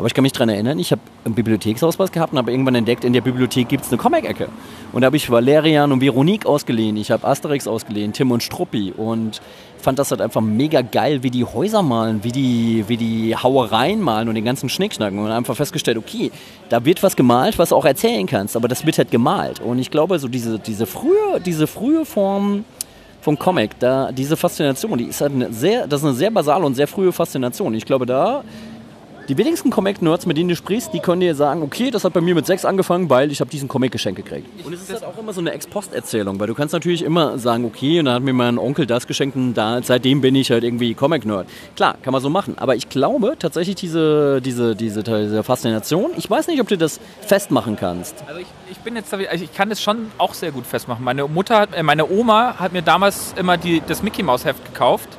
Aber ich kann mich daran erinnern, ich habe einen Bibliotheksausweis gehabt und habe irgendwann entdeckt, in der Bibliothek gibt es eine Comic-Ecke. Und da habe ich Valerian und Veronique ausgeliehen, ich habe Asterix ausgeliehen, Tim und Struppi und fand das halt einfach mega geil, wie die Häuser malen, wie die, wie die Hauereien malen und den ganzen Schnickschnacken. Und einfach festgestellt, okay, da wird was gemalt, was du auch erzählen kannst, aber das wird halt gemalt. Und ich glaube, so diese, diese, frühe, diese frühe Form vom Comic, da diese Faszination, die ist halt eine sehr, das ist eine sehr basale und sehr frühe Faszination. Ich glaube, da die wenigsten Comic-Nerds, mit denen du sprichst, die können dir sagen, okay, das hat bei mir mit sechs angefangen, weil ich habe diesen Comic geschenkt gekriegt. Und es ist halt auch immer so eine Ex-Post-Erzählung, weil du kannst natürlich immer sagen, okay, und dann hat mir mein Onkel das geschenkt und da, seitdem bin ich halt irgendwie Comic-Nerd. Klar, kann man so machen, aber ich glaube tatsächlich diese, diese, diese, diese Faszination, ich weiß nicht, ob du das festmachen kannst. Also ich, ich bin jetzt, also ich kann das schon auch sehr gut festmachen. Meine Mutter, äh, meine Oma hat mir damals immer die, das Mickey Mouse Heft gekauft,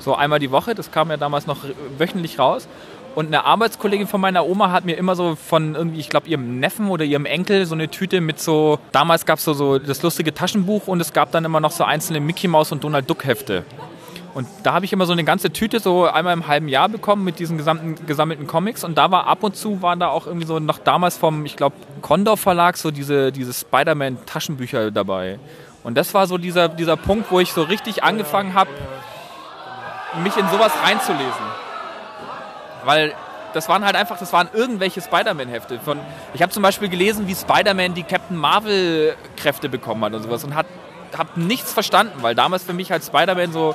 so einmal die Woche, das kam ja damals noch wöchentlich raus. Und eine Arbeitskollegin von meiner Oma hat mir immer so von irgendwie, ich glaube, ihrem Neffen oder ihrem Enkel so eine Tüte mit so, damals gab es so, so das lustige Taschenbuch und es gab dann immer noch so einzelne Mickey Mouse und Donald Duck Hefte. Und da habe ich immer so eine ganze Tüte so einmal im halben Jahr bekommen mit diesen gesamten gesammelten Comics. Und da war ab und zu waren da auch irgendwie so noch damals vom, ich glaube, Condor Verlag so diese, diese Spider-Man Taschenbücher dabei. Und das war so dieser, dieser Punkt, wo ich so richtig angefangen habe, mich in sowas reinzulesen. Weil das waren halt einfach, das waren irgendwelche Spider-Man-Hefte. Ich habe zum Beispiel gelesen, wie Spider-Man die Captain Marvel-Kräfte bekommen hat und sowas und hat, hab nichts verstanden, weil damals für mich halt Spider-Man so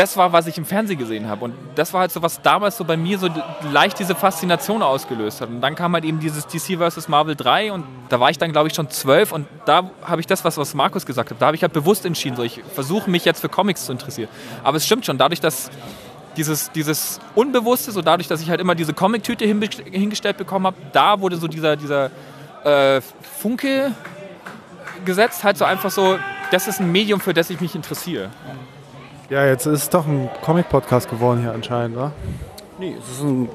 das war, was ich im Fernsehen gesehen habe. Und das war halt so, was damals so bei mir so leicht diese Faszination ausgelöst hat. Und dann kam halt eben dieses DC vs. Marvel 3 und da war ich dann, glaube ich, schon zwölf und da habe ich das, was, was Markus gesagt hat, da habe ich halt bewusst entschieden, so ich versuche mich jetzt für Comics zu interessieren. Aber es stimmt schon, dadurch, dass dieses, dieses Unbewusste, so dadurch, dass ich halt immer diese Comic-Tüte hingestellt bekommen habe, da wurde so dieser, dieser äh, Funke gesetzt, halt so einfach so, das ist ein Medium, für das ich mich interessiere. Ja, jetzt ist es doch ein Comic-Podcast geworden hier anscheinend, wa? Nee, es ist ein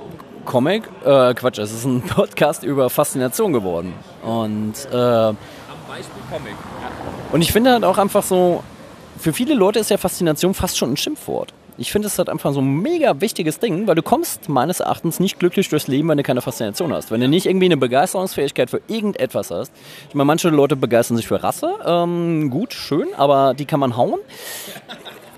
Comic, äh, Quatsch, es ist ein Podcast über Faszination geworden. Und, äh, Am Beispiel Comic. Ja. Und ich finde halt auch einfach so, für viele Leute ist ja Faszination fast schon ein Schimpfwort. Ich finde es halt einfach so ein mega wichtiges Ding, weil du kommst meines Erachtens nicht glücklich durchs Leben, wenn du keine Faszination hast. Wenn du nicht irgendwie eine Begeisterungsfähigkeit für irgendetwas hast. Ich meine, manche Leute begeistern sich für Rasse. Ähm, gut, schön, aber die kann man hauen.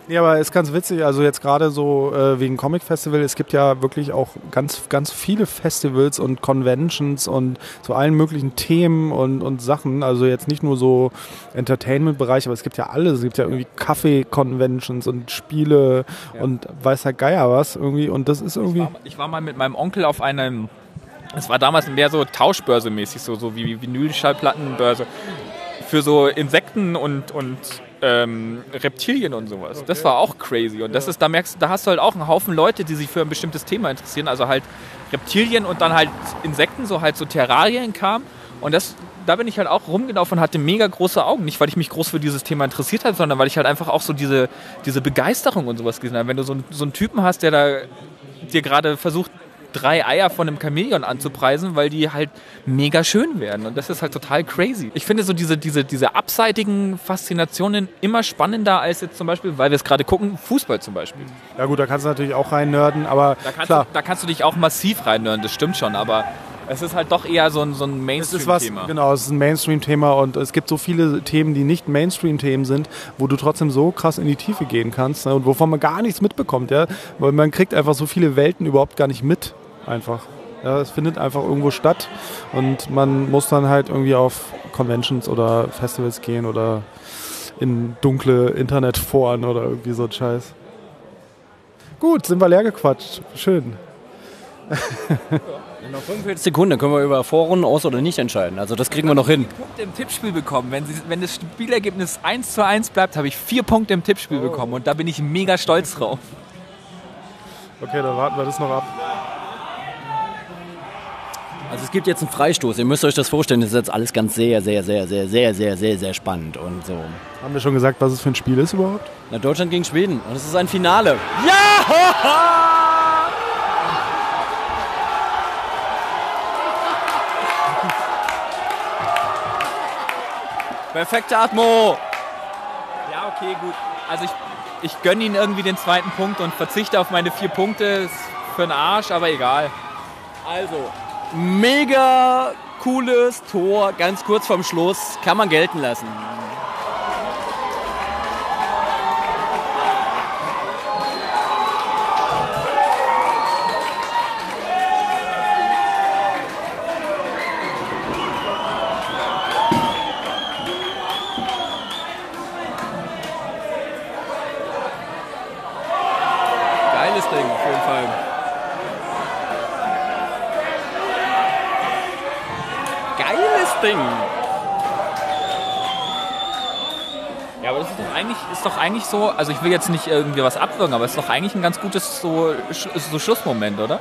Ja, aber ist ganz witzig, also jetzt gerade so äh, wegen Comic Festival, es gibt ja wirklich auch ganz, ganz viele Festivals und Conventions und zu allen möglichen Themen und, und Sachen. Also jetzt nicht nur so Entertainment-Bereich, aber es gibt ja alles. Es gibt ja irgendwie Kaffee-Conventions und Spiele ja. und weiß der Geier was irgendwie. Und das ist irgendwie. Ich war, ich war mal mit meinem Onkel auf einem es war damals mehr so Tauschbörse-mäßig, so, so wie Vinylschallplattenbörse. Für so Insekten und, und ähm, Reptilien und sowas. Okay. Das war auch crazy. Und das ist, da merkst da hast du halt auch einen Haufen Leute, die sich für ein bestimmtes Thema interessieren. Also halt Reptilien und dann halt Insekten, so halt so Terrarien kam. Und das, da bin ich halt auch rumgelaufen und hatte mega große Augen. Nicht, weil ich mich groß für dieses Thema interessiert habe, sondern weil ich halt einfach auch so diese, diese Begeisterung und sowas gesehen habe. Wenn du so, so einen Typen hast, der da dir gerade versucht, drei Eier von einem Chamäleon anzupreisen, weil die halt mega schön werden. Und das ist halt total crazy. Ich finde so diese, diese, diese abseitigen Faszinationen immer spannender als jetzt zum Beispiel, weil wir es gerade gucken, Fußball zum Beispiel. Ja gut, da kannst du natürlich auch rein nerden, aber da kannst, klar. Du, da kannst du dich auch massiv rein nerden, das stimmt schon, aber es ist halt doch eher so ein, so ein Mainstream-Thema. Genau, es ist ein Mainstream-Thema und es gibt so viele Themen, die nicht Mainstream-Themen sind, wo du trotzdem so krass in die Tiefe gehen kannst ne, und wovon man gar nichts mitbekommt. Ja? Weil man kriegt einfach so viele Welten überhaupt gar nicht mit einfach. Ja, es findet einfach irgendwo statt und man muss dann halt irgendwie auf Conventions oder Festivals gehen oder in dunkle Internetforen oder irgendwie so ein Scheiß. Gut, sind wir leer gequatscht. Schön. In noch 45 Sekunden können wir über Vorrunden aus oder nicht entscheiden. Also das kriegen wir noch hin. Punkte im Tippspiel bekommen. Wenn, sie, wenn das Spielergebnis 1 zu 1 bleibt, habe ich vier Punkte im Tippspiel oh. bekommen und da bin ich mega stolz drauf. Okay, dann warten wir das noch ab. Also es gibt jetzt einen Freistoß. Ihr müsst euch das vorstellen, das ist jetzt alles ganz sehr, sehr, sehr, sehr, sehr, sehr, sehr, sehr spannend und so. Haben wir schon gesagt, was es für ein Spiel ist überhaupt? Na, Deutschland gegen Schweden. Und es ist ein Finale. Ja! Perfekte Atmo. Ja, okay, gut. Also ich, ich gönne ihn irgendwie den zweiten Punkt und verzichte auf meine vier Punkte. Ist für den Arsch, aber egal. Also, mega cooles Tor, ganz kurz vorm Schluss, kann man gelten lassen. Eigentlich so, also ich will jetzt nicht irgendwie was abwürgen, aber es ist doch eigentlich ein ganz gutes so, so Schlussmoment, oder?